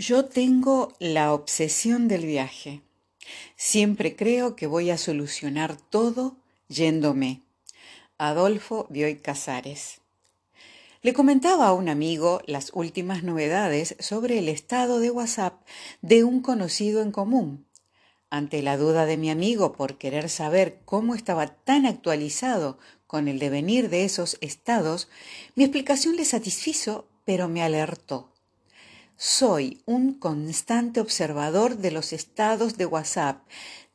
Yo tengo la obsesión del viaje. Siempre creo que voy a solucionar todo yéndome. Adolfo Bioy Casares. Le comentaba a un amigo las últimas novedades sobre el estado de WhatsApp de un conocido en común. Ante la duda de mi amigo por querer saber cómo estaba tan actualizado con el devenir de esos estados, mi explicación le satisfizo, pero me alertó. Soy un constante observador de los estados de WhatsApp,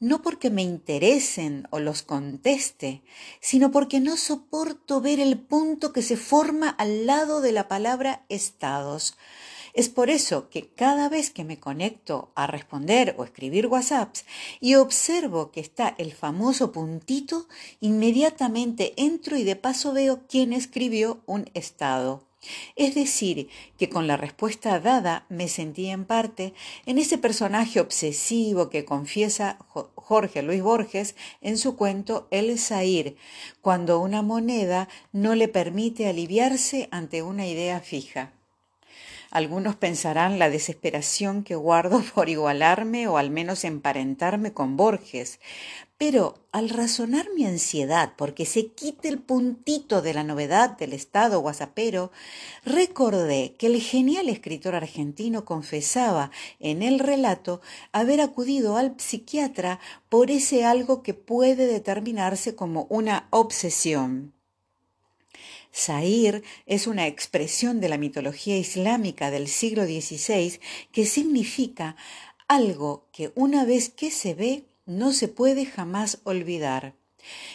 no porque me interesen o los conteste, sino porque no soporto ver el punto que se forma al lado de la palabra estados. Es por eso que cada vez que me conecto a responder o escribir WhatsApps y observo que está el famoso puntito, inmediatamente entro y de paso veo quién escribió un estado. Es decir, que con la respuesta dada me sentí en parte en ese personaje obsesivo que confiesa Jorge Luis Borges en su cuento El Zair, cuando una moneda no le permite aliviarse ante una idea fija. Algunos pensarán la desesperación que guardo por igualarme o al menos emparentarme con Borges, pero al razonar mi ansiedad porque se quite el puntito de la novedad del estado guasapero, recordé que el genial escritor argentino confesaba en el relato haber acudido al psiquiatra por ese algo que puede determinarse como una obsesión. Zahir es una expresión de la mitología islámica del siglo XVI que significa algo que una vez que se ve no se puede jamás olvidar.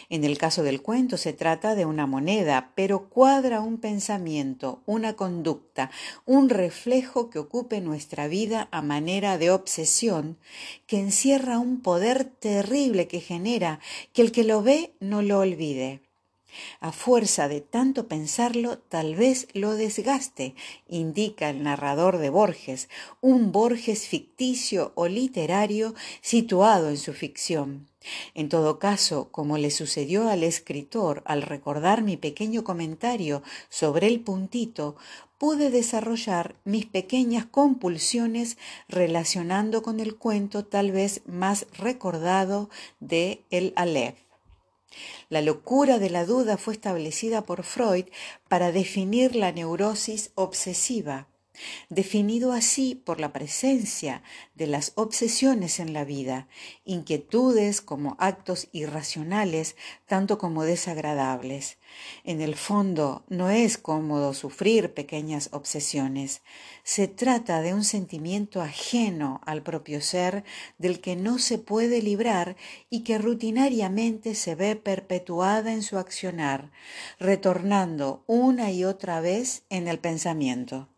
En el caso del cuento se trata de una moneda, pero cuadra un pensamiento, una conducta, un reflejo que ocupe nuestra vida a manera de obsesión, que encierra un poder terrible que genera que el que lo ve no lo olvide. A fuerza de tanto pensarlo, tal vez lo desgaste, indica el narrador de Borges, un Borges ficticio o literario situado en su ficción. En todo caso, como le sucedió al escritor al recordar mi pequeño comentario sobre el puntito, pude desarrollar mis pequeñas compulsiones relacionando con el cuento tal vez más recordado de El Aleph. La locura de la duda fue establecida por Freud para definir la neurosis obsesiva definido así por la presencia de las obsesiones en la vida, inquietudes como actos irracionales, tanto como desagradables. En el fondo, no es cómodo sufrir pequeñas obsesiones. Se trata de un sentimiento ajeno al propio ser del que no se puede librar y que rutinariamente se ve perpetuada en su accionar, retornando una y otra vez en el pensamiento.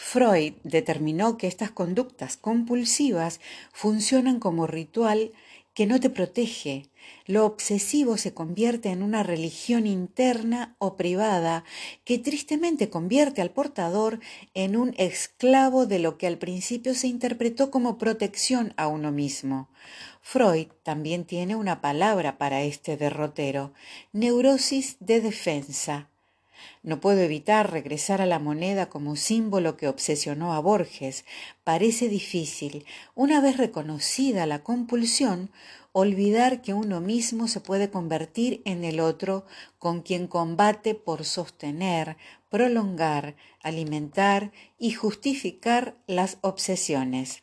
Freud determinó que estas conductas compulsivas funcionan como ritual que no te protege. Lo obsesivo se convierte en una religión interna o privada que tristemente convierte al portador en un esclavo de lo que al principio se interpretó como protección a uno mismo. Freud también tiene una palabra para este derrotero, neurosis de defensa. No puedo evitar regresar a la moneda como símbolo que obsesionó a Borges. Parece difícil, una vez reconocida la compulsión, olvidar que uno mismo se puede convertir en el otro con quien combate por sostener, prolongar, alimentar y justificar las obsesiones.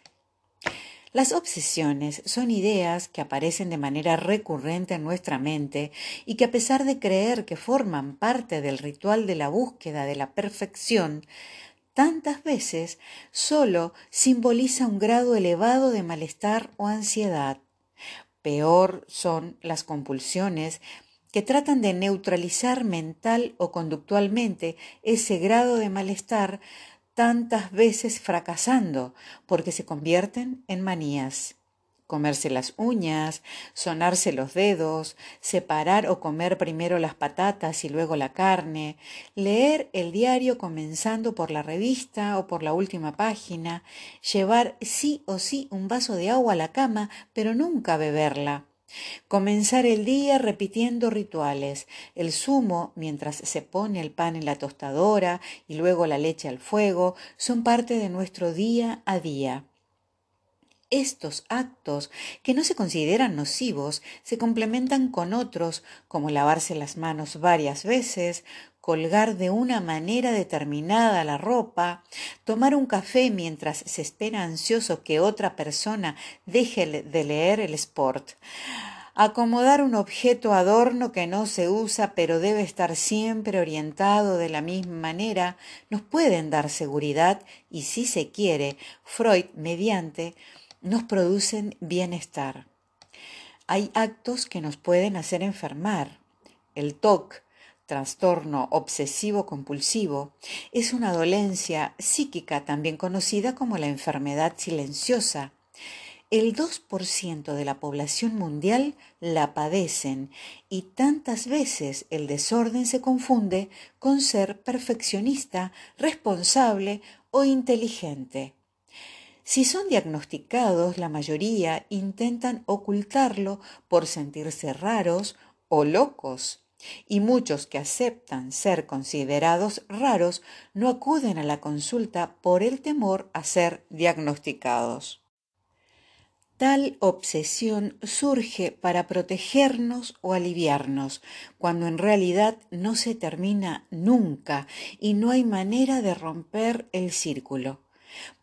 Las obsesiones son ideas que aparecen de manera recurrente en nuestra mente y que a pesar de creer que forman parte del ritual de la búsqueda de la perfección, tantas veces solo simboliza un grado elevado de malestar o ansiedad. Peor son las compulsiones que tratan de neutralizar mental o conductualmente ese grado de malestar tantas veces fracasando porque se convierten en manías. Comerse las uñas, sonarse los dedos, separar o comer primero las patatas y luego la carne, leer el diario comenzando por la revista o por la última página, llevar sí o sí un vaso de agua a la cama, pero nunca beberla, Comenzar el día repitiendo rituales. El zumo, mientras se pone el pan en la tostadora y luego la leche al fuego, son parte de nuestro día a día. Estos actos, que no se consideran nocivos, se complementan con otros, como lavarse las manos varias veces, colgar de una manera determinada la ropa, tomar un café mientras se espera ansioso que otra persona deje de leer el sport, acomodar un objeto adorno que no se usa pero debe estar siempre orientado de la misma manera, nos pueden dar seguridad y si se quiere, Freud mediante, nos producen bienestar. Hay actos que nos pueden hacer enfermar. El TOC, trastorno obsesivo compulsivo, es una dolencia psíquica también conocida como la enfermedad silenciosa. El 2% de la población mundial la padecen y tantas veces el desorden se confunde con ser perfeccionista, responsable o inteligente. Si son diagnosticados, la mayoría intentan ocultarlo por sentirse raros o locos. Y muchos que aceptan ser considerados raros no acuden a la consulta por el temor a ser diagnosticados. Tal obsesión surge para protegernos o aliviarnos, cuando en realidad no se termina nunca y no hay manera de romper el círculo.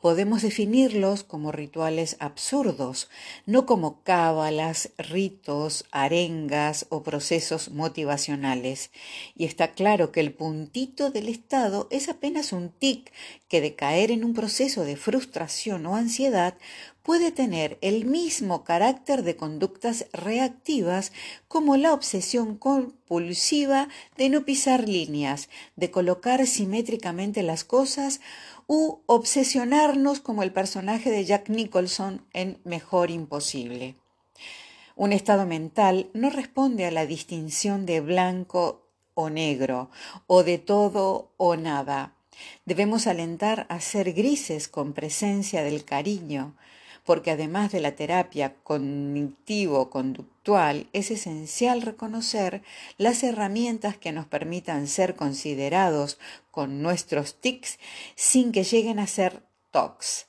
Podemos definirlos como rituales absurdos, no como cábalas, ritos, arengas o procesos motivacionales. Y está claro que el puntito del estado es apenas un tic que de caer en un proceso de frustración o ansiedad puede tener el mismo carácter de conductas reactivas como la obsesión compulsiva de no pisar líneas, de colocar simétricamente las cosas u obsesionarnos como el personaje de Jack Nicholson en Mejor Imposible. Un estado mental no responde a la distinción de blanco o negro, o de todo o nada. Debemos alentar a ser grises con presencia del cariño, porque además de la terapia cognitivo-conductual, es esencial reconocer las herramientas que nos permitan ser considerados con nuestros tics sin que lleguen a ser tocs.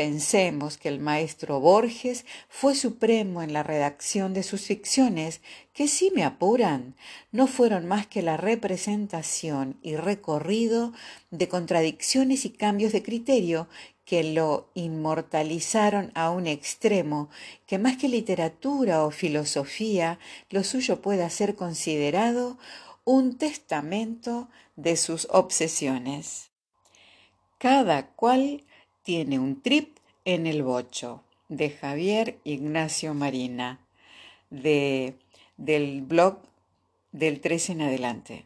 Pensemos que el maestro Borges fue supremo en la redacción de sus ficciones, que si me apuran, no fueron más que la representación y recorrido de contradicciones y cambios de criterio que lo inmortalizaron a un extremo que más que literatura o filosofía, lo suyo pueda ser considerado un testamento de sus obsesiones. Cada cual tiene un trip en el bocho, de Javier Ignacio Marina, de, del blog del 13 en adelante.